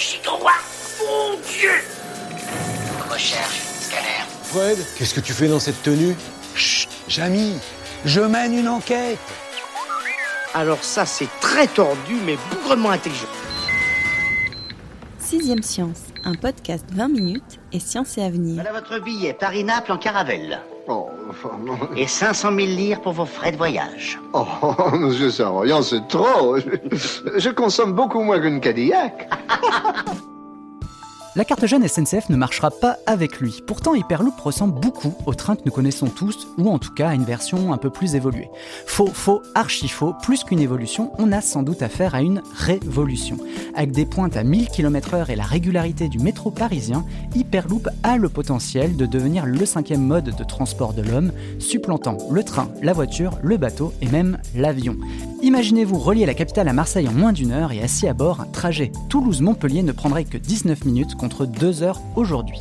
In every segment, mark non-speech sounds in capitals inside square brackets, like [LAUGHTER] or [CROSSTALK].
2,21 gigawatts Mon Dieu Recherche, scanner. Fred, qu'est-ce que tu fais dans cette tenue? Chut, Jamy, je mène une enquête. Alors ça, c'est très tordu, mais bougrement intelligent. Sixième Science, un podcast 20 minutes et science et avenir. Voilà votre billet Paris-Naples en caravelle. Oh, enfin, non. Et 500 000 lire pour vos frais de voyage. Oh, monsieur Savoyant, c'est trop. Je, je consomme beaucoup moins qu'une Cadillac. [LAUGHS] La carte jeune SNCF ne marchera pas avec lui. Pourtant, Hyperloop ressemble beaucoup au train que nous connaissons tous, ou en tout cas à une version un peu plus évoluée. Faux, faux, archi faux, plus qu'une évolution, on a sans doute affaire à une révolution. Avec des pointes à 1000 km/h et la régularité du métro parisien, Hyperloop a le potentiel de devenir le cinquième mode de transport de l'homme, supplantant le train, la voiture, le bateau et même l'avion. Imaginez-vous relier la capitale à Marseille en moins d'une heure et assis à bord, un trajet Toulouse-Montpellier ne prendrait que 19 minutes contre 2 heures aujourd'hui.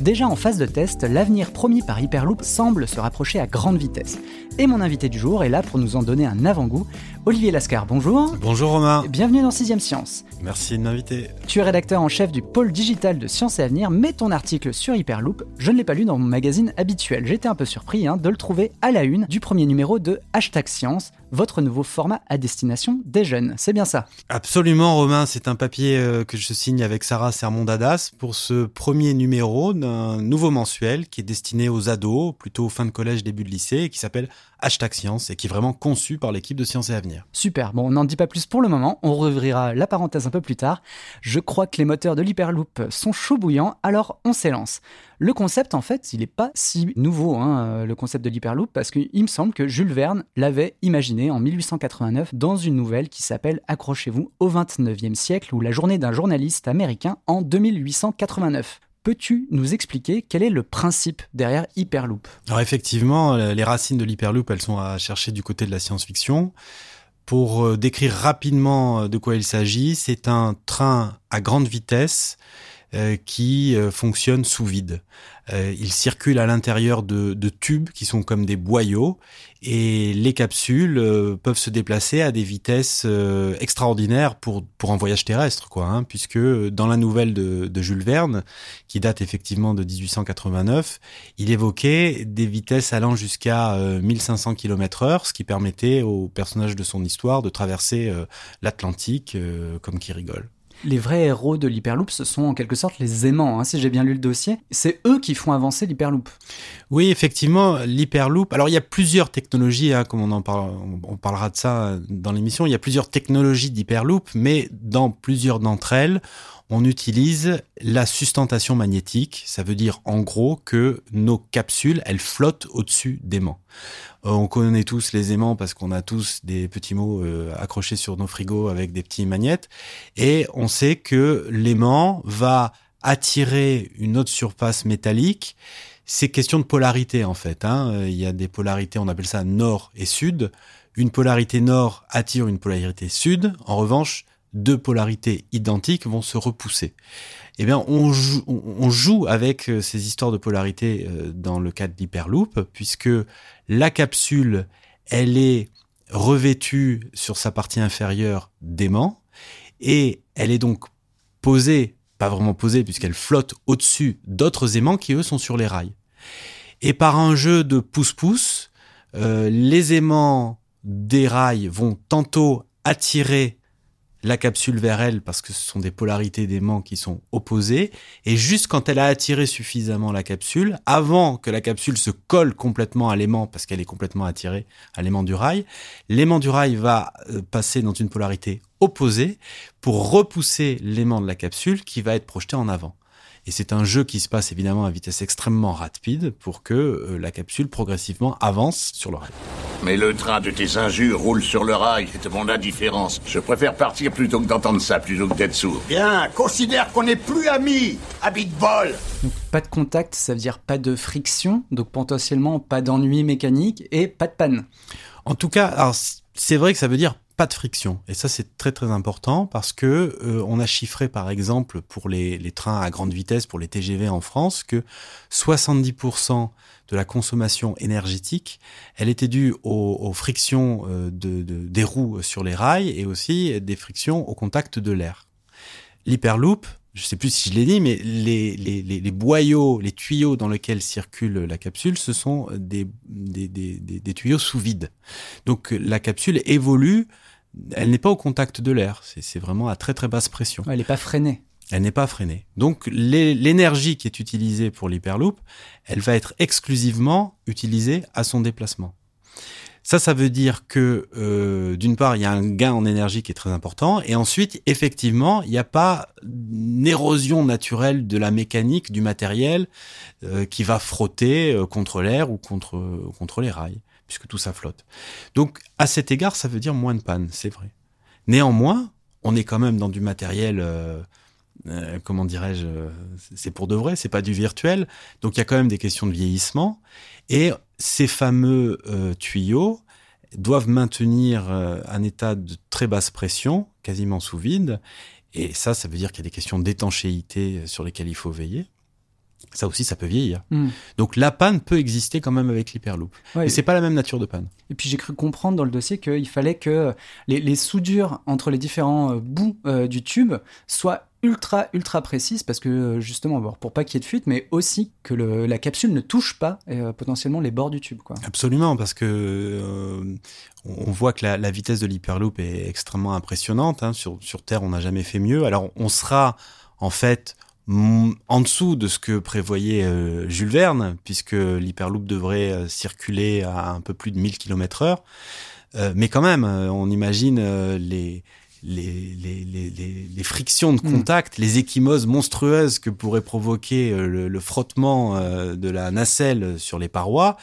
Déjà en phase de test, l'avenir promis par Hyperloop semble se rapprocher à grande vitesse. Et mon invité du jour est là pour nous en donner un avant-goût. Olivier Lascar, bonjour. Bonjour Romain. Bienvenue dans 6ème Science. Merci de m'inviter. Tu es rédacteur en chef du pôle digital de Science et Avenir, mais ton article sur Hyperloop, je ne l'ai pas lu dans mon magazine habituel. J'étais un peu surpris hein, de le trouver à la une du premier numéro de Hashtag Science, votre nouveau format à destination des jeunes. C'est bien ça? Absolument Romain, c'est un papier euh, que je signe avec Sarah Sermon-Dadas pour ce premier numéro d'un nouveau mensuel qui est destiné aux ados, plutôt fin de collège, début de lycée, et qui s'appelle Hashtag Science et qui est vraiment conçu par l'équipe de Science et Avenir. Super, bon on n'en dit pas plus pour le moment, on rouvrira la parenthèse un peu plus tard. Je crois que les moteurs de l'Hyperloop sont chauds bouillants, alors on s'élance. Le concept, en fait, il n'est pas si nouveau, hein, le concept de l'Hyperloop, parce qu'il me semble que Jules Verne l'avait imaginé en 1889 dans une nouvelle qui s'appelle Accrochez-vous au 29e siècle ou la journée d'un journaliste américain en 2889. Peux-tu nous expliquer quel est le principe derrière Hyperloop? Alors effectivement, les racines de l'Hyperloop, elles sont à chercher du côté de la science-fiction. Pour euh, décrire rapidement de quoi il s'agit, c'est un train à grande vitesse euh, qui euh, fonctionne sous vide. Euh, il circule à l'intérieur de, de, tubes qui sont comme des boyaux et les capsules peuvent se déplacer à des vitesses extraordinaires pour, pour un voyage terrestre, quoi, hein, puisque dans la nouvelle de, de, Jules Verne, qui date effectivement de 1889, il évoquait des vitesses allant jusqu'à 1500 km heure, ce qui permettait aux personnages de son histoire de traverser l'Atlantique comme qui rigole les vrais héros de l'Hyperloop, ce sont en quelque sorte les aimants, hein, si j'ai bien lu le dossier. C'est eux qui font avancer l'Hyperloop. Oui, effectivement, l'Hyperloop. Alors, il y a plusieurs technologies, hein, comme on en on parlera de ça dans l'émission. Il y a plusieurs technologies d'Hyperloop, mais dans plusieurs d'entre elles, on utilise la sustentation magnétique. Ça veut dire en gros que nos capsules, elles flottent au-dessus d'aimants. Euh, on connaît tous les aimants parce qu'on a tous des petits mots euh, accrochés sur nos frigos avec des petits magnettes. Et on sait que l'aimant va attirer une autre surface métallique. C'est question de polarité en fait. Hein. Euh, il y a des polarités, on appelle ça nord et sud. Une polarité nord attire une polarité sud. En revanche, deux polarités identiques vont se repousser. Eh bien, on joue, avec euh, ces histoires de polarité euh, dans le cas de l'hyperloop, puisque la capsule, elle est revêtue sur sa partie inférieure d'aimant, et elle est donc posée, pas vraiment posée, puisqu'elle flotte au-dessus d'autres aimants qui, eux, sont sur les rails. Et par un jeu de pouce-pouce, euh, les aimants des rails vont tantôt attirer la capsule vers elle parce que ce sont des polarités d'aimants qui sont opposées. Et juste quand elle a attiré suffisamment la capsule, avant que la capsule se colle complètement à l'aimant parce qu'elle est complètement attirée à l'aimant du rail, l'aimant du rail va euh, passer dans une polarité opposée pour repousser l'aimant de la capsule qui va être projeté en avant. Et c'est un jeu qui se passe évidemment à vitesse extrêmement rapide pour que euh, la capsule progressivement avance sur le rail. Mais le train de tes injures roule sur le rail, c'est mon indifférence. Je préfère partir plutôt que d'entendre ça, plutôt que d'être sourd. Bien, considère qu'on n'est plus amis, habit bol. Donc, pas de contact, ça veut dire pas de friction, donc potentiellement pas d'ennui mécanique et pas de panne. En tout cas, alors c'est vrai que ça veut dire pas de friction. Et ça, c'est très très important parce que euh, on a chiffré, par exemple, pour les, les, trains à grande vitesse, pour les TGV en France, que 70% de la consommation énergétique, elle était due aux, aux frictions euh, de, de, des roues sur les rails et aussi des frictions au contact de l'air. L'hyperloop, je sais plus si je l'ai dit, mais les, les, les, les, boyaux, les tuyaux dans lesquels circule la capsule, ce sont des, des, des, des tuyaux sous vide. Donc la capsule évolue elle n'est pas au contact de l'air. C'est vraiment à très très basse pression. elle n'est pas freinée. Elle n'est pas freinée. Donc l'énergie qui est utilisée pour l'hyperloop, elle va être exclusivement utilisée à son déplacement. Ça, ça veut dire que euh, d'une part, il y a un gain en énergie qui est très important, et ensuite, effectivement, il n'y a pas une érosion naturelle de la mécanique du matériel euh, qui va frotter euh, contre l'air ou contre contre les rails puisque tout ça flotte. Donc, à cet égard, ça veut dire moins de panne, c'est vrai. Néanmoins, on est quand même dans du matériel, euh, euh, comment dirais-je, c'est pour de vrai, c'est pas du virtuel. Donc, il y a quand même des questions de vieillissement. Et ces fameux euh, tuyaux doivent maintenir euh, un état de très basse pression, quasiment sous vide. Et ça, ça veut dire qu'il y a des questions d'étanchéité sur lesquelles il faut veiller ça aussi, ça peut vieillir. Mm. Donc la panne peut exister quand même avec l'hyperloop. Ouais, mais c'est pas la même nature de panne. Et puis j'ai cru comprendre dans le dossier qu'il fallait que les, les, soudures entre les différents euh, bouts euh, du tube soient ultra ultra précises parce que euh, justement pour pas qu'il y ait de fuite mais aussi que le, la capsule ne touche pas euh, potentiellement les bords du tube quoi. Absolument parce que on voit que la, la vitesse de l'hyperloop est extrêmement impressionnante hein. sur sur terre on n'a jamais fait mieux alors on sera en fait en dessous de ce que prévoyait euh, Jules Verne, puisque l'hyperloop devrait euh, circuler à un peu plus de 1000 km heure. Euh, mais quand même, on imagine les, les, les, les, les, frictions de mm. contact, les échymoses monstrueuses que pourrait provoquer le, le frottement de la nacelle sur les parois.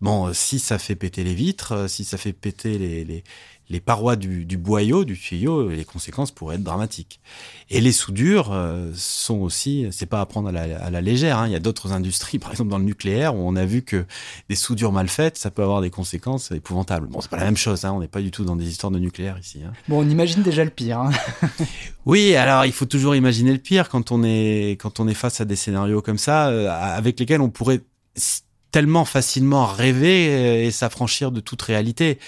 Bon, si ça fait péter les vitres, si ça fait péter les, les, les parois du, du, boyau, du tuyau, les conséquences pourraient être dramatiques. Et les soudures euh, sont aussi, c'est pas à prendre à la, à la légère. Hein. Il y a d'autres industries, par exemple dans le nucléaire, où on a vu que des soudures mal faites, ça peut avoir des conséquences épouvantables. Bon, c'est pas la même chose. Hein. On n'est pas du tout dans des histoires de nucléaire ici. Hein. Bon, on imagine déjà le pire. Hein. [LAUGHS] oui, alors il faut toujours imaginer le pire quand on est quand on est face à des scénarios comme ça, euh, avec lesquels on pourrait tellement facilement rêver euh, et s'affranchir de toute réalité.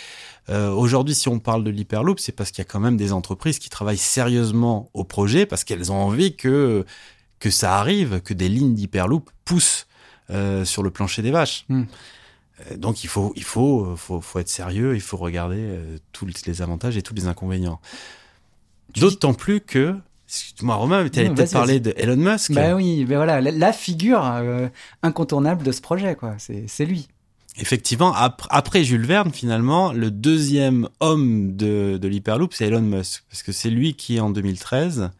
Euh, Aujourd'hui, si on parle de l'hyperloop, c'est parce qu'il y a quand même des entreprises qui travaillent sérieusement au projet parce qu'elles ont envie que que ça arrive, que des lignes d'hyperloop poussent euh, sur le plancher des vaches. Mm. Donc il faut il faut, faut faut être sérieux, il faut regarder euh, tous les avantages et tous les inconvénients. D'autant plus que Excuse-moi Romain, tu allais peut-être parler de Elon Musk. Bah oui, mais voilà, la, la figure euh, incontournable de ce projet, quoi. C'est lui. Effectivement, après Jules Verne, finalement, le deuxième homme de, de l'Hyperloop, c'est Elon Musk, parce que c'est lui qui, en 2013,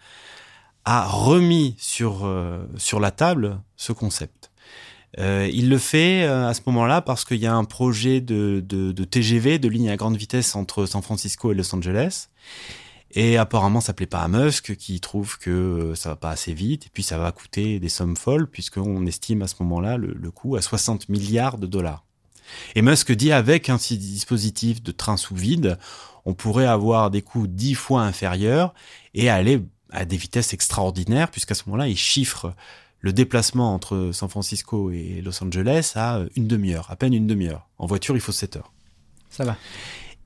a remis sur euh, sur la table ce concept. Euh, il le fait euh, à ce moment-là parce qu'il y a un projet de, de, de, TGV, de ligne à grande vitesse entre San Francisco et Los Angeles. Et apparemment, ça plaît pas à Musk, qui trouve que euh, ça va pas assez vite, et puis ça va coûter des sommes folles, puisqu'on estime à ce moment-là le, le coût à 60 milliards de dollars. Et Musk dit avec un dispositif de train sous vide, on pourrait avoir des coûts dix fois inférieurs et aller à des vitesses extraordinaires, puisqu'à ce moment-là, il chiffre le déplacement entre San Francisco et Los Angeles à une demi-heure, à peine une demi-heure. En voiture, il faut 7 heures. Ça va.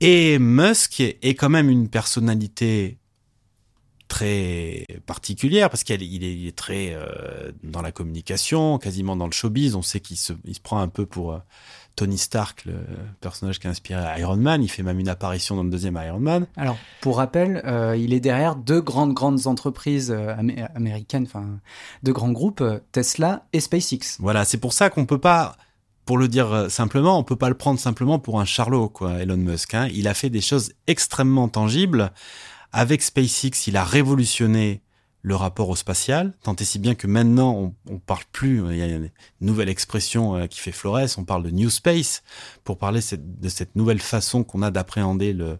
Et Musk est quand même une personnalité très particulière parce qu'il est, il est, très euh, dans la communication, quasiment dans le showbiz. On sait qu'il se, il se prend un peu pour euh, Tony Stark, le personnage qui a inspiré Iron Man. Il fait même une apparition dans le deuxième Iron Man. Alors, pour rappel, euh, il est derrière deux grandes, grandes entreprises euh, amé américaines, enfin, deux grands groupes, euh, Tesla et SpaceX. Voilà, c'est pour ça qu'on peut pas, pour le dire simplement, on peut pas le prendre simplement pour un charlot, quoi, Elon Musk. Hein. Il a fait des choses extrêmement tangibles. Avec SpaceX, il a révolutionné le rapport au spatial, tant et si bien que maintenant on, on parle plus, il y a une nouvelle expression euh, qui fait florès, on parle de New Space pour parler de cette nouvelle façon qu'on a d'appréhender le,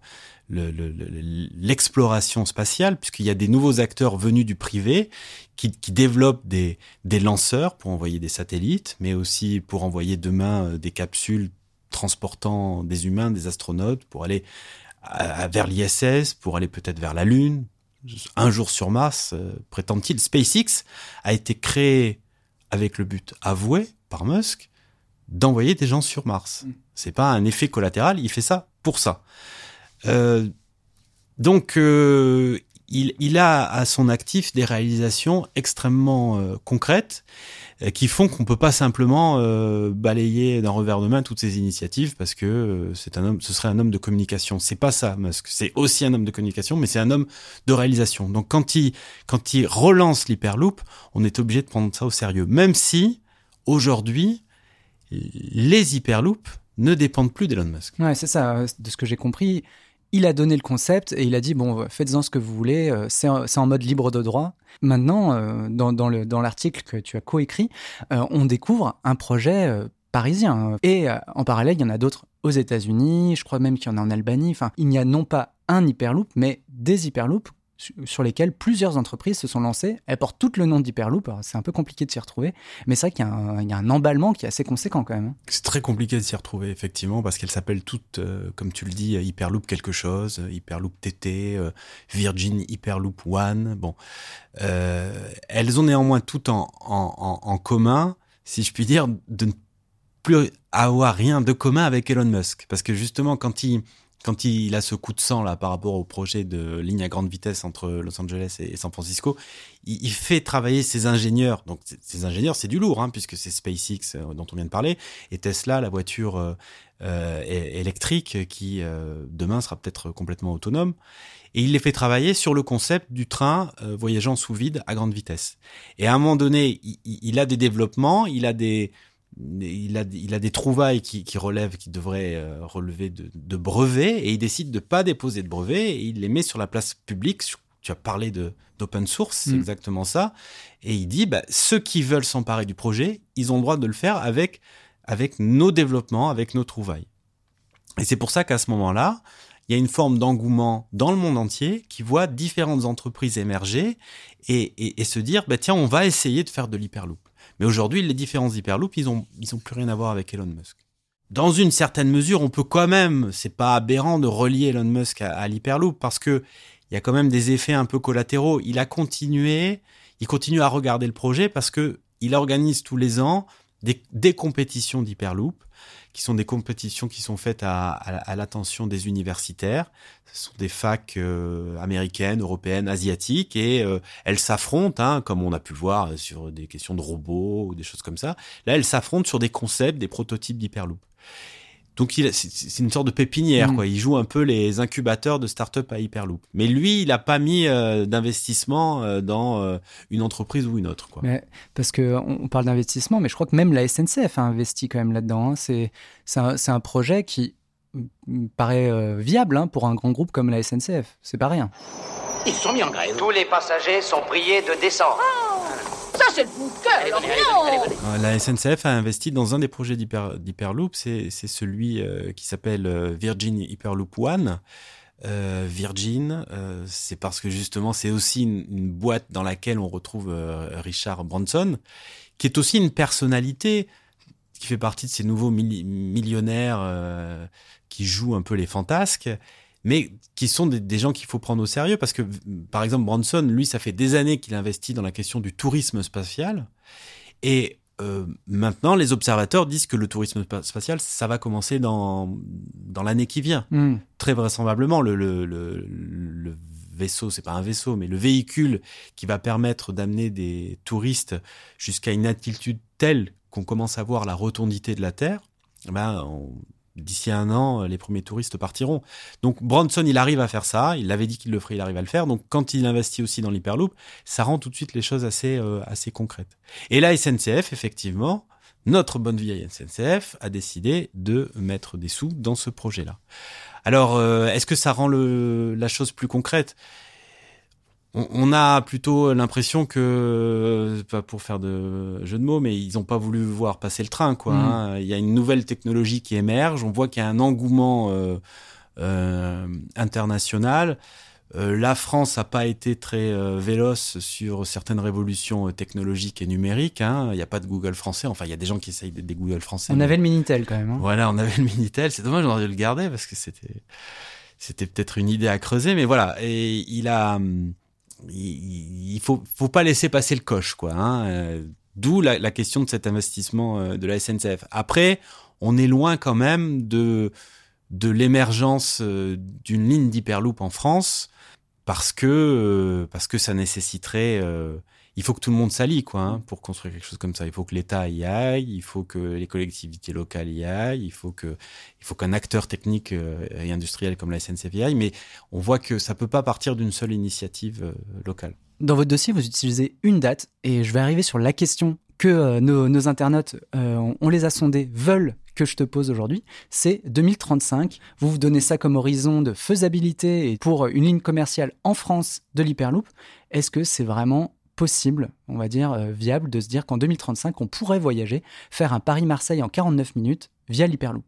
l'exploration le, le, spatiale, puisqu'il y a des nouveaux acteurs venus du privé qui, qui développent des, des, lanceurs pour envoyer des satellites, mais aussi pour envoyer demain euh, des capsules transportant des humains, des astronautes, pour aller à, vers l'ISS, pour aller peut-être vers la Lune, un jour sur Mars, euh, prétend-il. SpaceX a été créé avec le but avoué par Musk d'envoyer des gens sur Mars. Mm. C'est pas un effet collatéral, il fait ça pour ça. Euh, donc, euh, il, il, a à son actif des réalisations extrêmement concrètes qui font qu'on peut pas simplement euh, balayer d'un revers de main toutes ces initiatives parce que euh, c'est un homme, ce serait un homme de communication. C'est pas ça, Musk. C'est aussi un homme de communication, mais c'est un homme de réalisation. Donc quand il quand il relance l'hyperloop, on est obligé de prendre ça au sérieux, même si aujourd'hui les hyperloops ne dépendent plus d'Elon Musk. Ouais, c'est ça. De ce que j'ai compris, il a donné le concept et il a dit bon, faites-en ce que vous voulez, euh, c'est en mode libre de droit. Maintenant, euh, dans, dans, le, dans l'article que tu as coécrit, euh, on découvre un projet parisien. Et en parallèle, il y en a d'autres aux États-Unis, je crois même qu'il y en a en Albanie. Enfin, il n'y a non pas un hyperloop, mais des hyperloops sur lesquelles plusieurs entreprises se sont lancées. Elles portent toutes le nom d'Hyperloop, c'est un peu compliqué de s'y retrouver, mais c'est vrai qu'il y, a un emballement qui est assez conséquent quand même. Hein. C'est très compliqué de s'y retrouver, effectivement, parce qu'elles s'appellent toutes, euh, comme tu le dis, Hyperloop quelque chose, Hyperloop TT, euh, Virgin Hyperloop One. Bon, euh, elles ont néanmoins toutes en, en, en, commun, si je puis dire, de ne plus avoir rien de commun avec Elon Musk, parce que justement, quand il quand il a ce coup de sang là par rapport au projet de ligne à grande vitesse entre Los Angeles et San Francisco, il, fait travailler ses ingénieurs. Donc ces ingénieurs, c'est du lourd, hein, puisque c'est SpaceX euh, dont on vient de parler, et Tesla, la voiture euh, euh, électrique qui euh, demain sera peut-être complètement autonome. Et il les fait travailler sur le concept du train voyageant sous vide à grande vitesse. Et à un moment donné, il a des développements, il a des il a, il a des trouvailles qui, qui relèvent, qui devraient euh, relever de, de, brevets, et il décide de pas déposer de brevets, et il les met sur la place publique. Tu as parlé de d'open source, c'est mmh. exactement ça. Et il dit, bah, ceux qui veulent s'emparer du projet, ils ont le droit de le faire avec avec nos développements, avec nos trouvailles. Et c'est pour ça qu'à ce moment-là, il y a une forme d'engouement dans le monde entier qui voit différentes entreprises émerger et, et, et se dire, bah, tiens, on va essayer de faire de l'hyperloop. Mais aujourd'hui, les différents hyperloops, ils ont, plus rien à voir avec Elon Musk. Dans une certaine mesure, on peut quand même, c'est pas aberrant de relier Elon Musk à, à l'hyperloop parce que il y a quand même des effets un peu collatéraux. Il a continué, il continue à regarder le projet parce que il organise tous les ans des, compétitions d'hyperloop qui sont des compétitions qui sont faites à l'attention des universitaires. Ce sont des facs euh, américaines, européennes, asiatiques, et euh, elles s'affrontent, hein, comme on a pu voir sur des questions de robots ou des choses comme ça. Là, elles s'affrontent sur des concepts, des prototypes d'Hyperloop. Donc c'est une sorte de pépinière, mmh. quoi. Il joue un peu les incubateurs de start-up à Hyperloop. Mais lui, il n'a pas mis euh, d'investissement euh, dans euh, une entreprise ou une autre, quoi. Mais, parce que on parle d'investissement, mais je crois que même la SNCF a investi quand même là-dedans. Hein. C'est un, un, projet qui paraît euh, viable hein, pour un grand groupe comme la SNCF. C'est pas rien. Ils sont mis en grève. Tous les passagers sont priés de descendre. Oh ça, c'est le coup de cœur Euh, La SNCF a investi dans un des projets d'Hyperloop, c'est celui euh, qui s'appelle euh, Virgin Hyperloop One. Euh, Virgin, euh, c'est parce que justement c'est aussi une, une, boîte dans laquelle on retrouve euh, Richard Branson, qui est aussi une personnalité qui fait partie de ces nouveaux milli millionnaires euh, qui jouent un peu les fantasques mais qui sont des, des gens qu'il faut prendre au sérieux parce que, par exemple, Branson, lui, ça fait des années qu'il investit dans la question du tourisme spatial. Et euh, maintenant, les observateurs disent que le tourisme spatial, ça va commencer dans, dans l'année qui vient. Mm. Très vraisemblablement, le, le, le, le vaisseau, c'est pas un vaisseau, mais le véhicule qui va permettre d'amener des touristes jusqu'à une altitude telle qu'on commence à voir la rotondité de la Terre, ben, on, d'ici un an, les premiers touristes partiront. Donc Branson, il arrive à faire ça. Il avait dit qu'il le ferait, il arrive à le faire. Donc quand il investit aussi dans l'hyperloop, ça rend tout de suite les choses assez euh, assez concrètes. Et la SNCF, effectivement, notre bonne vieille SNCF a décidé de mettre des sous dans ce projet-là. Alors, euh, est-ce que ça rend le, la chose plus concrète? On, a plutôt l'impression que, pas pour faire de jeu de mots, mais ils n'ont pas voulu voir passer le train. Quoi, Mm. hein. Il y a une nouvelle technologie qui émerge. On voit qu'il y a un engouement euh, euh, international. Euh, la France n'a pas été très euh, véloce sur certaines révolutions euh, technologiques et numériques. hein. Il n'y a pas de Google français. Enfin, il y a des gens qui essayent des Google français. On mais- avait le Minitel quand même. hein. voilà, on avait le Minitel. C'est dommage, on aurait dû le garder parce que c'était, c'était peut-être une idée à creuser. Mais voilà, et il a, hum, il, faut, faut pas laisser passer le coche, quoi. hein. Euh, D'où la, la question de cet investissement euh, de la SNCF. Après, on est loin quand même de, de l'émergence euh, d'une ligne d'hyperloop en France parce que, parce que ça nécessiterait. Il faut que tout le monde s'allie quoi, hein, pour construire quelque chose comme ça. Il faut que l'État y aille, il faut que les collectivités locales y aillent, il faut que, il faut qu'un acteur technique euh, et industriel comme la SNCF y aille. Mais on voit que ça peut pas partir d'une seule initiative euh, locale. Dans votre dossier, vous utilisez une date et je vais arriver sur la question que euh, nos, internautes, on, les a sondés, veulent que je te pose aujourd'hui. C'est 2035. Vous vous donnez ça comme horizon de faisabilité pour une ligne commerciale en France de l'Hyperloop. Est-ce que c'est vraiment possible, on va dire, euh, viable de se dire qu'en 2035, on pourrait voyager, faire un Paris-Marseille en 49 minutes via l'Hyperloop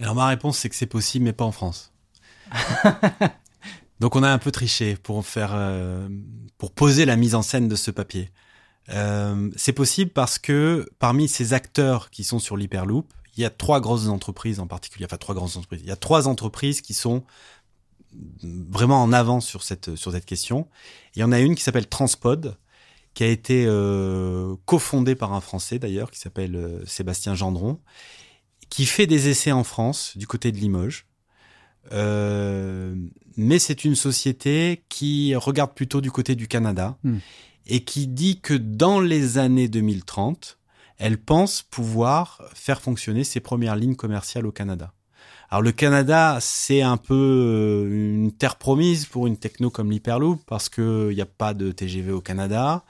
Alors ma réponse c'est que c'est possible, mais pas en France. [LAUGHS] Donc on a un peu triché pour faire, euh, pour poser la mise en scène de ce papier. Euh, c'est possible parce que parmi ces acteurs qui sont sur l'Hyperloop, il y a trois grosses entreprises en particulier, enfin trois grandes entreprises. Il y a trois entreprises qui sont vraiment en avance sur cette sur cette question. Il y en a une qui s'appelle Transpod, qui a été euh, cofondée par un Français d'ailleurs, qui s'appelle euh, Sébastien Gendron, qui fait des essais en France du côté de Limoges. Euh, mais c'est une société qui regarde plutôt du côté du Canada Hmm. et qui dit que dans les années 2030, elle pense pouvoir faire fonctionner ses premières lignes commerciales au Canada. Alors le Canada, c'est un peu euh, une terre promise pour une techno comme l'Hyperloop parce que il n'y a pas de TGV au Canada.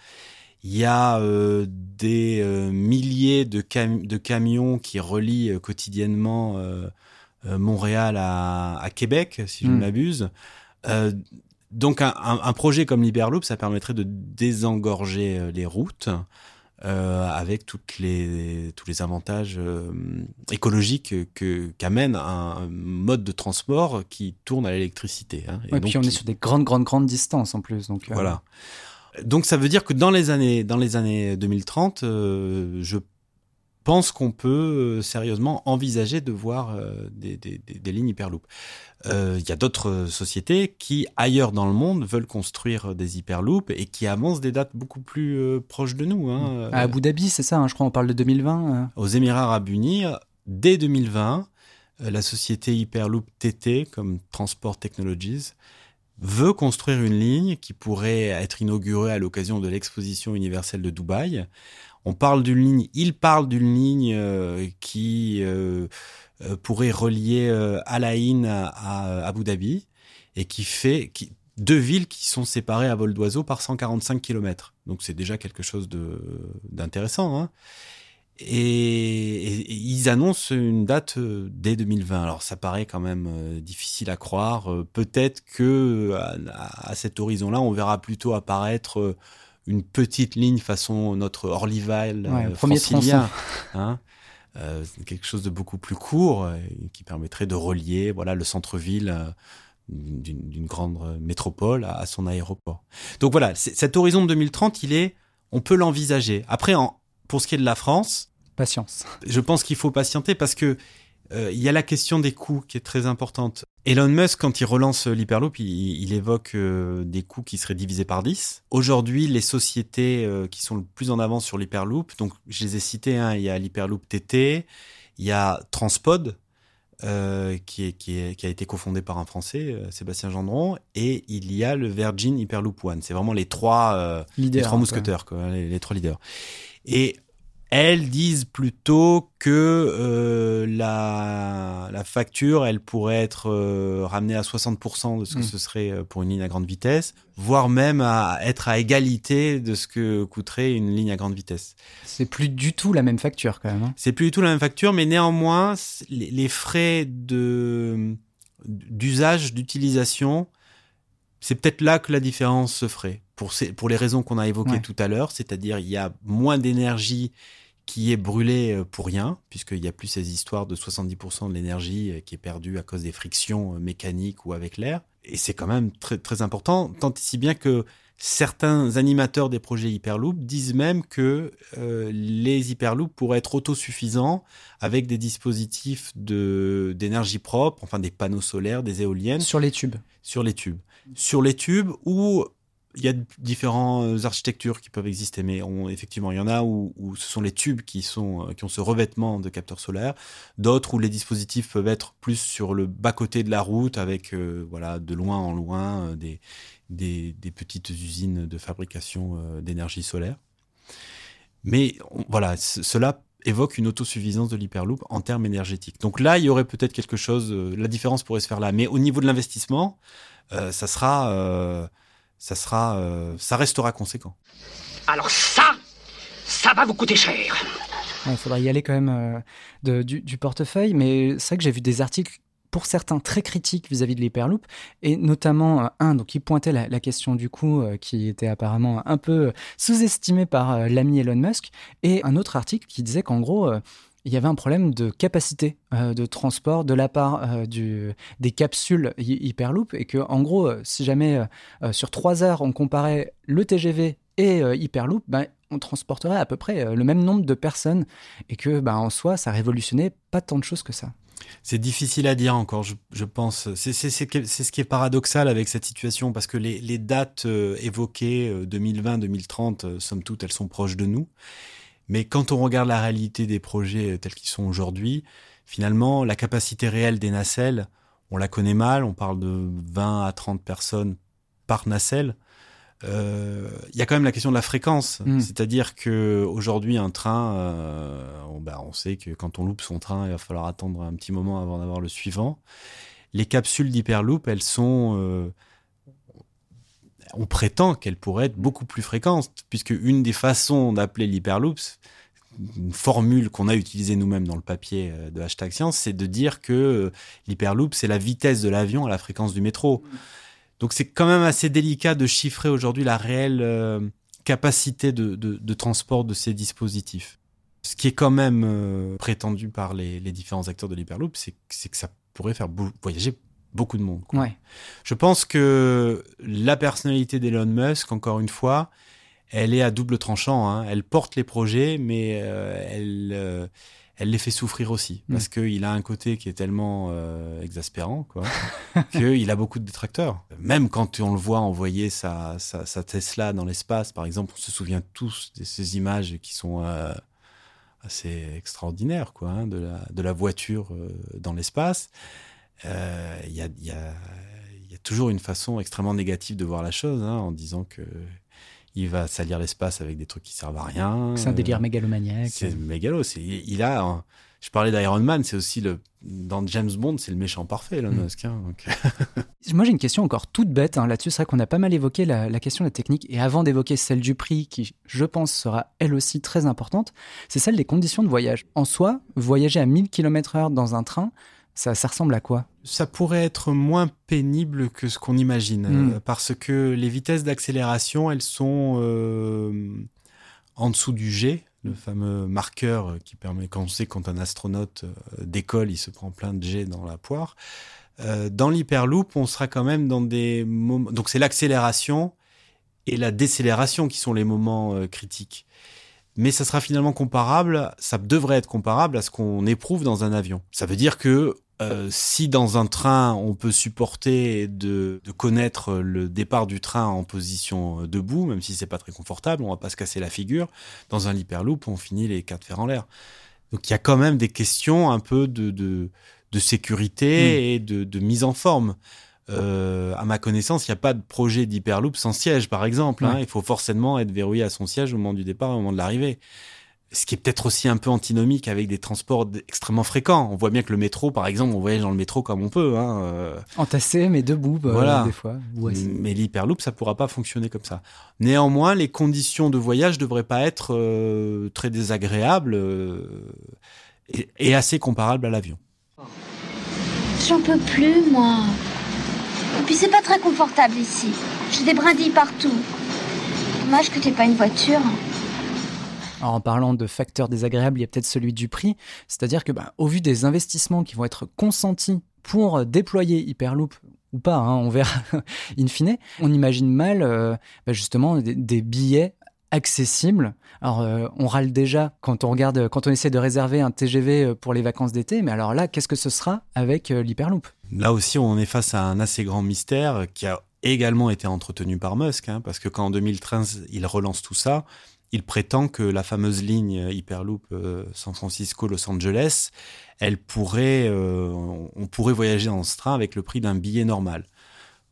Il y a euh, des euh, milliers de, cam- de camions qui relient euh, quotidiennement euh, euh, Montréal à, à Québec, si je ne Mm. m'abuse. Euh, donc un, projet comme l'Hyperloop, ça permettrait de désengorger euh, les routes euh, avec toutes les, tous les avantages euh, écologiques que qu'amène un mode de transport qui tourne à l'électricité. hein. Et donc puis on est sur des grandes, grandes, grandes distances en plus. Donc, euh, voilà. Donc ça veut dire que dans les années, dans les années 2030, euh, je pense qu'on peut euh, sérieusement envisager de voir euh, des, des, des, des lignes Hyperloop. Euh, Il y a d'autres sociétés qui, ailleurs dans le monde, veulent construire des Hyperloops et qui avancent des dates beaucoup plus proches de nous. Hein. À Abu Dhabi, c'est ça, hein, je crois, on parle de 2020. euh. Aux Émirats Arabes Unis, dès 2020, euh, la société Hyperloop TT, comme Transport Technologies, veut construire une ligne qui pourrait être inaugurée à l'occasion de l'exposition universelle de Dubaï. On parle d'une ligne, il parle d'une ligne euh, qui euh, euh, pourrait relier euh, Al Ain à, Abu Dhabi et qui fait deux villes qui sont séparées à vol d'oiseau par 145 km. Donc c'est déjà quelque chose d'intéressant. Hein. Et, ils annoncent une date dès 2020. Alors ça paraît quand même difficile à croire. Peut-être que à, cet horizon-là, on verra plutôt apparaître une petite ligne façon notre Orlyval Ouais, euh, francilien, hein. Euh, quelque chose de beaucoup plus court euh, qui permettrait de relier voilà le centre-ville euh, d'une grande métropole à, à son aéroport. Donc voilà, cet horizon de 2030, il est, on peut l'envisager. Après, en, pour ce qui est de la France, Patience. je pense qu'il faut patienter parce que euh, il y a la question des coûts qui est très importante. Elon Musk, quand il relance l'Hyperloop, il, il évoque euh, des coûts qui seraient divisés par 10. Aujourd'hui, les sociétés euh, qui sont le plus en avance sur l'Hyperloop, donc je les ai citées, hein, il y a l'Hyperloop TT, il y a Transpod, euh, qui, est, qui, est, qui a été cofondé par un Français, euh, Sébastien Gendron, et il y a le Virgin Hyperloop One. C'est vraiment les trois, euh, Leader, les trois mousquetaires, quoi, les, les trois leaders. Et elles disent plutôt que euh, la, la facture, elle pourrait être euh, ramenée à 60% de ce que Mm. ce serait euh, pour une ligne à grande vitesse, voire même à être à égalité de ce que coûterait une ligne à grande vitesse. C'est plus du tout la même facture quand même. hein. C'est plus du tout la même facture, mais néanmoins, les, les frais de d'usage, d'utilisation, C'est peut-être là que la différence se ferait, pour, ces, pour les raisons qu'on a évoquées Ouais. tout à l'heure, c'est-à-dire il y a moins d'énergie qui est brûlée euh, pour rien, puisqu'il n'y a plus ces histoires de 70% de l'énergie euh, qui est perdue à cause des frictions euh, mécaniques ou avec l'air. Et c'est quand même très, très important, tant et si bien que certains animateurs des projets Hyperloop disent même que euh, les Hyperloop pourraient être autosuffisants avec des dispositifs de- d'énergie propre, enfin des panneaux solaires, des éoliennes. Sur les tubes. Sur les tubes. Sur les tubes où il y a différentes architectures qui peuvent exister, mais effectivement, il y en a où, ce sont les tubes qui, euh, ont ce revêtement de capteurs solaires, d'autres où les dispositifs peuvent être plus sur le bas-côté de la route, avec euh, voilà, de loin en loin euh, des, petites usines de fabrication euh, d'énergie solaire. Mais voilà, ce- cela évoque une autosuffisance de l'hyperloop en termes énergétiques. Donc là, il y aurait peut-être quelque chose, euh, la différence pourrait se faire là. Mais au niveau de l'investissement, euh, ça sera, euh, ça sera, euh, ça restera conséquent. Alors ça, ça va vous coûter cher. Il faudra y aller quand même euh, de- du, du portefeuille, mais c'est vrai que j'ai vu des articles pour certains très critiques vis-à-vis de l'Hyperloop, et notamment euh, un donc, qui pointait la, la question du coût, euh, qui était apparemment un peu sous-estimé par euh, l'ami Elon Musk, et un autre article qui disait qu'en gros, euh, il y avait un problème de capacité euh, de transport de la part euh, du, des capsules Hy- Hyperloop, et que en gros, euh, si jamais sur trois heures on comparait le TGV et Hyperloop, ben, on transporterait à peu près le même nombre de personnes, et que ben, en soi, ça révolutionnait pas tant de choses que ça. C'est difficile à dire encore, je, pense. C'est ce qui est paradoxal avec cette situation, parce que les, les dates évoquées, euh, 2020-2030, euh, somme toute, elles sont proches de nous. Mais quand on regarde la réalité des projets euh, tels qu'ils sont aujourd'hui, finalement, la capacité réelle des nacelles, on la connaît mal, on parle de 20 à 30 personnes par nacelle. Euh, Il y a quand même la question de la fréquence, Mm. c'est-à-dire que aujourd'hui un train, euh, on, bah, on sait que quand on loupe son train, il va falloir attendre un petit moment avant d'avoir le suivant. Les capsules d'hyperloop, elles sont, euh, on prétend qu'elles pourraient être beaucoup plus fréquentes, puisque une des façons d'appeler l'hyperloop, une formule qu'on a utilisée nous-mêmes dans le papier euh, de hashtag science, c'est de dire que euh, l'hyperloop, c'est la vitesse de l'avion à la fréquence du métro. Donc c'est quand même assez délicat de chiffrer aujourd'hui la réelle euh, capacité de, transport de ces dispositifs. Ce qui est quand même prétendu par les, les différents acteurs de l'hyperloop, c'est que- ça pourrait faire voyager beaucoup de monde. quoi. Ouais. Je pense que la personnalité d'Elon Musk, encore une fois, elle est à double tranchant. hein. Elle porte les projets, mais euh, elle, euh, elle les fait souffrir aussi. Mm. Parce qu'il a un côté qui est tellement euh, exaspérant, quoi, [LAUGHS] qu'il a beaucoup de détracteurs. Même quand on le voit envoyer sa, sa, sa Tesla dans l'espace, par exemple, on se souvient tous de ces images qui sont assez extraordinaires, quoi, hein, de, la, de la voiture dans l'espace. Euh, Il y, a, il y, a, il y a toujours une façon extrêmement négative de voir la chose, hein, en disant que il va salir l'espace avec des trucs qui servent à rien. C'est un délire Euh, mégalomaniaque. C'est mégalo. Il a. un- je parlais d'Iron Man, c'est aussi le. Dans James Bond, c'est le méchant parfait, Elon Mm. Musk. hein, donc. [LAUGHS] Moi, j'ai une question encore toute bête hein, là-dessus. C'est vrai qu'on a pas mal évoqué la, la question de la technique. Et avant d'évoquer celle du prix, qui, je pense, sera elle aussi très importante, c'est celle des conditions de voyage. En soi, voyager à 1000 km/h dans un train, ça, ça ressemble à quoi? Ça pourrait être moins pénible que ce qu'on imagine, Mm. euh, parce que les vitesses d'accélération, elles sont euh, en dessous du G, le fameux marqueur qui permet, quand on sait quand un astronaute euh, décolle, il se prend plein de G dans la poire. Euh, dans l'hyperloop, on sera quand même dans des moments. Donc c'est l'accélération et la décélération qui sont les moments euh, critiques. Mais ça sera finalement comparable, ça devrait être comparable à ce qu'on éprouve dans un avion. Ça veut dire que euh, si dans un train on peut supporter de, de connaître le départ du train en position euh, debout, même si c'est pas très confortable, on va pas se casser la figure. Dans un hyperloop, on finit les quatre fers en l'air. Donc il y a quand même des questions un peu de, de, de sécurité et de, de mise en forme. Euh, à ma connaissance, il n'y a pas de projet d'hyperloop sans siège, par exemple. hein. Il faut forcément être verrouillé à son siège au moment du départ, au moment de l'arrivée. Ce qui est peut-être aussi un peu antinomique avec des transports extrêmement fréquents. On voit bien que le métro, par exemple, on voyage dans le métro comme on peut. Hein, euh, Entassé, mais debout, bah, Voilà. des fois. ou assis. mais l'hyperloop, ça pourra pas fonctionner comme ça. Néanmoins, les conditions de voyage devraient pas être euh, très désagréables euh, et, et assez comparables à l'avion. J'en peux plus, moi. puis c'est pas très confortable ici. J'ai des brindilles partout. Dommage que t'aies pas une voiture. Alors, en parlant de facteurs désagréables, il y a peut-être celui du prix. C'est-à-dire que, bah, au vu des investissements qui vont être consentis pour déployer Hyperloop ou pas, hein, on verra [LAUGHS] in fine, on imagine mal euh, bah, justement des, billets accessibles. Alors euh, on râle déjà quand on regarde, quand on essaie de réserver un TGV euh, pour les vacances d'été, mais alors là, qu'est-ce que ce sera avec l'Hyperloop? Là aussi, on est face à un assez grand mystère qui a également été entretenu par Musk, hein, parce que quand en 2013 il relance tout ça, il prétend que la fameuse ligne Hyperloop San Francisco-Los Angeles, elle pourrait, euh, on pourrait voyager dans ce train avec le prix d'un billet normal.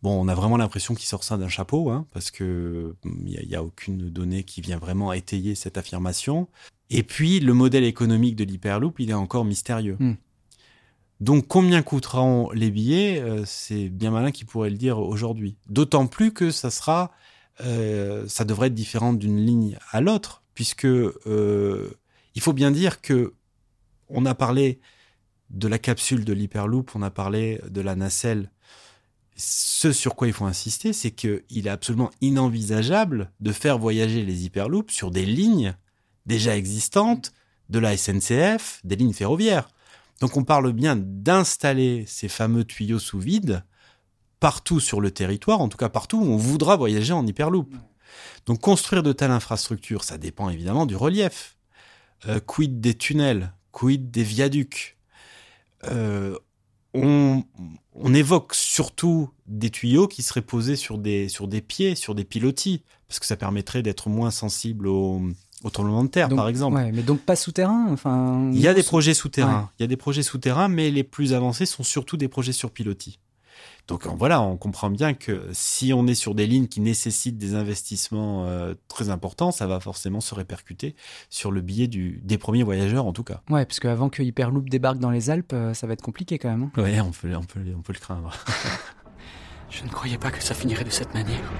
Bon, on a vraiment l'impression qu'il sort ça d'un chapeau, hein, parce que il n'y a, a, aucune donnée qui vient vraiment étayer cette affirmation. Et puis, le modèle économique de l'Hyperloop, il est encore mystérieux. Hmm. Donc, combien coûteront les billets? Euh, C'est bien malin qui pourrait le dire aujourd'hui. D'autant plus que ça sera, euh, ça devrait être différent d'une ligne à l'autre, puisque euh, il faut bien dire que on a parlé de la capsule de l'Hyperloop, on a parlé de la nacelle. Ce sur quoi il faut insister, c'est qu'il est absolument inenvisageable de faire voyager les Hyperloops sur des lignes déjà existantes de la SNCF, des lignes ferroviaires. Donc on parle bien d'installer ces fameux tuyaux sous vide partout sur le territoire, en tout cas partout où on voudra voyager en Hyperloop. Donc construire de telles infrastructures, ça dépend évidemment du relief. Euh, quid des tunnels? Quid des viaducs? Euh, on, on, évoque surtout des tuyaux qui seraient posés sur des, sur des pieds, sur des pilotis, parce que ça permettrait d'être moins sensible au, au tremblement de terre, donc, par exemple. Ouais, mais donc pas souterrain. Enfin, il y a des projets souterrains. Ouais. Il y a des projets souterrains, mais les plus avancés sont surtout des projets sur pilotis. Donc voilà, on comprend bien que si on est sur des lignes qui nécessitent des investissements euh, très importants, ça va forcément se répercuter sur le billet du, des premiers voyageurs en tout cas. Ouais, parce qu'avant que Hyperloop débarque dans les Alpes, euh, ça va être compliqué quand même. Hein. Ouais, on peut, on, peut, on peut le craindre. [LAUGHS] Je ne croyais pas que ça finirait de cette manière.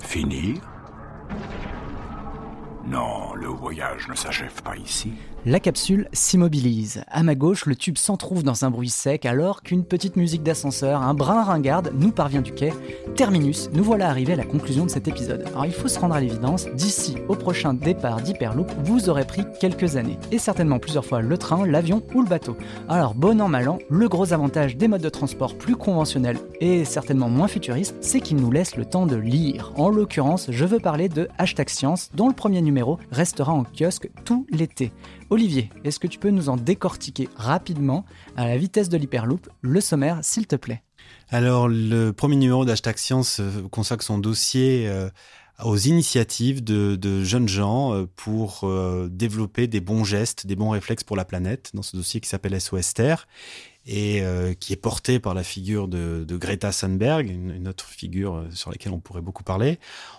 Finir? Non, le voyage ne s'achève pas ici. La capsule s'immobilise. À ma gauche, le tube s'entr'ouvre dans un bruit sec alors qu'une petite musique d'ascenseur, un brin ringarde, nous parvient du quai. Terminus, nous voilà arrivés à la conclusion de cet épisode. Alors il faut se rendre à l'évidence, d'ici au prochain départ d'Hyperloop, vous aurez pris quelques années. Et certainement plusieurs fois le train, l'avion ou le bateau. Alors bon an mal an, le gros avantage des modes de transport plus conventionnels et certainement moins futuristes, c'est qu'ils nous laissent le temps de lire. En l'occurrence, je veux parler de Hashtag Science, dont le premier numéro restera en kiosque tout l'été. Olivier, est-ce que tu peux nous en décortiquer rapidement, à la vitesse de l'Hyperloop, le sommaire, s'il te plaît? Alors, le premier numéro d'Hashtag Science consacre son dossier euh, aux initiatives de, jeunes gens euh, pour euh, développer des bons gestes, des bons réflexes pour la planète, dans ce dossier qui s'appelle SOS et euh, qui est porté par la figure de, de Greta Thunberg, une, autre figure sur laquelle on pourrait beaucoup parler.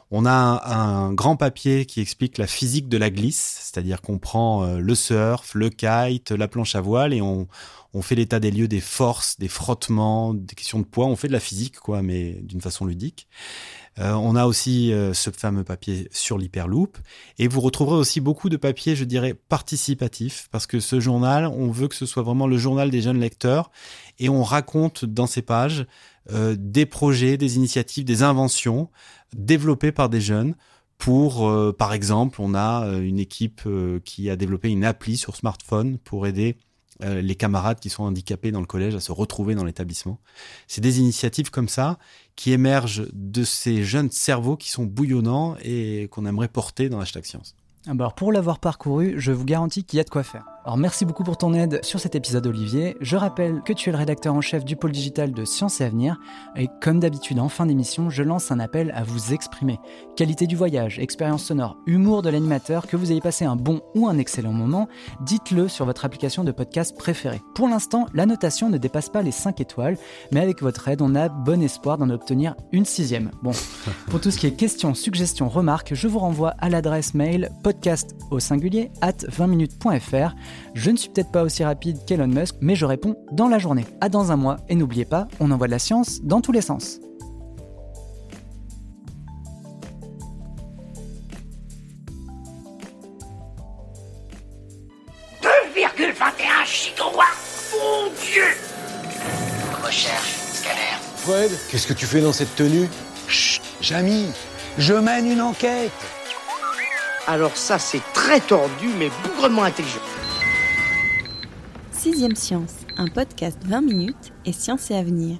On a un, un, grand papier qui explique la physique de la glisse, c'est-à-dire qu'on prend euh, le surf, le kite, la planche à voile et on, on fait l'état des lieux des forces, des frottements, des questions de poids. On fait de la physique, quoi, mais d'une façon ludique. Euh, on a aussi euh, ce fameux papier sur l'hyperloop. Et vous retrouverez aussi beaucoup de papiers, je dirais, participatifs parce que ce journal, on veut que ce soit vraiment le journal des jeunes lecteurs. Et on raconte dans ces pages euh, des projets, des initiatives, des inventions développées par des jeunes pour, par exemple, on a une équipe qui a développé une appli sur smartphone pour aider euh, les camarades qui sont handicapés dans le collège à se retrouver dans l'établissement. C'est des initiatives comme ça qui émergent de ces jeunes cerveaux qui sont bouillonnants et qu'on aimerait porter dans Hashtag Science. Alors pour l'avoir parcouru, je vous garantis qu'il y a de quoi faire. Alors merci beaucoup pour ton aide sur cet épisode Olivier. Je rappelle que tu es le rédacteur en chef du pôle digital de Science et Avenir et comme d'habitude en fin d'émission, je lance un appel à vous exprimer. Qualité du voyage, expérience sonore, humour de l'animateur, que vous ayez passé un bon ou un excellent moment, dites-le sur votre application de podcast préférée. Pour l'instant, la notation ne dépasse pas les 5 étoiles, mais avec votre aide, on a bon espoir d'en obtenir une sixième. Bon, [LAUGHS] pour tout ce qui est questions, suggestions, remarques, je vous renvoie à l'adresse mail podcast au singulier at 20minutes.fr. Je ne suis peut-être pas aussi rapide qu'Elon Musk, mais je réponds dans la journée. À dans un mois, et n'oubliez pas, on envoie de la science dans tous les sens. Mon Dieu Recherche, scanner, Fred, qu'est-ce que tu fais dans cette tenue? Chut, Jamy, je mène une enquête. Alors ça, c'est très tordu, mais bougrement intelligent. Sixième Science, un podcast 20 minutes et science et avenir.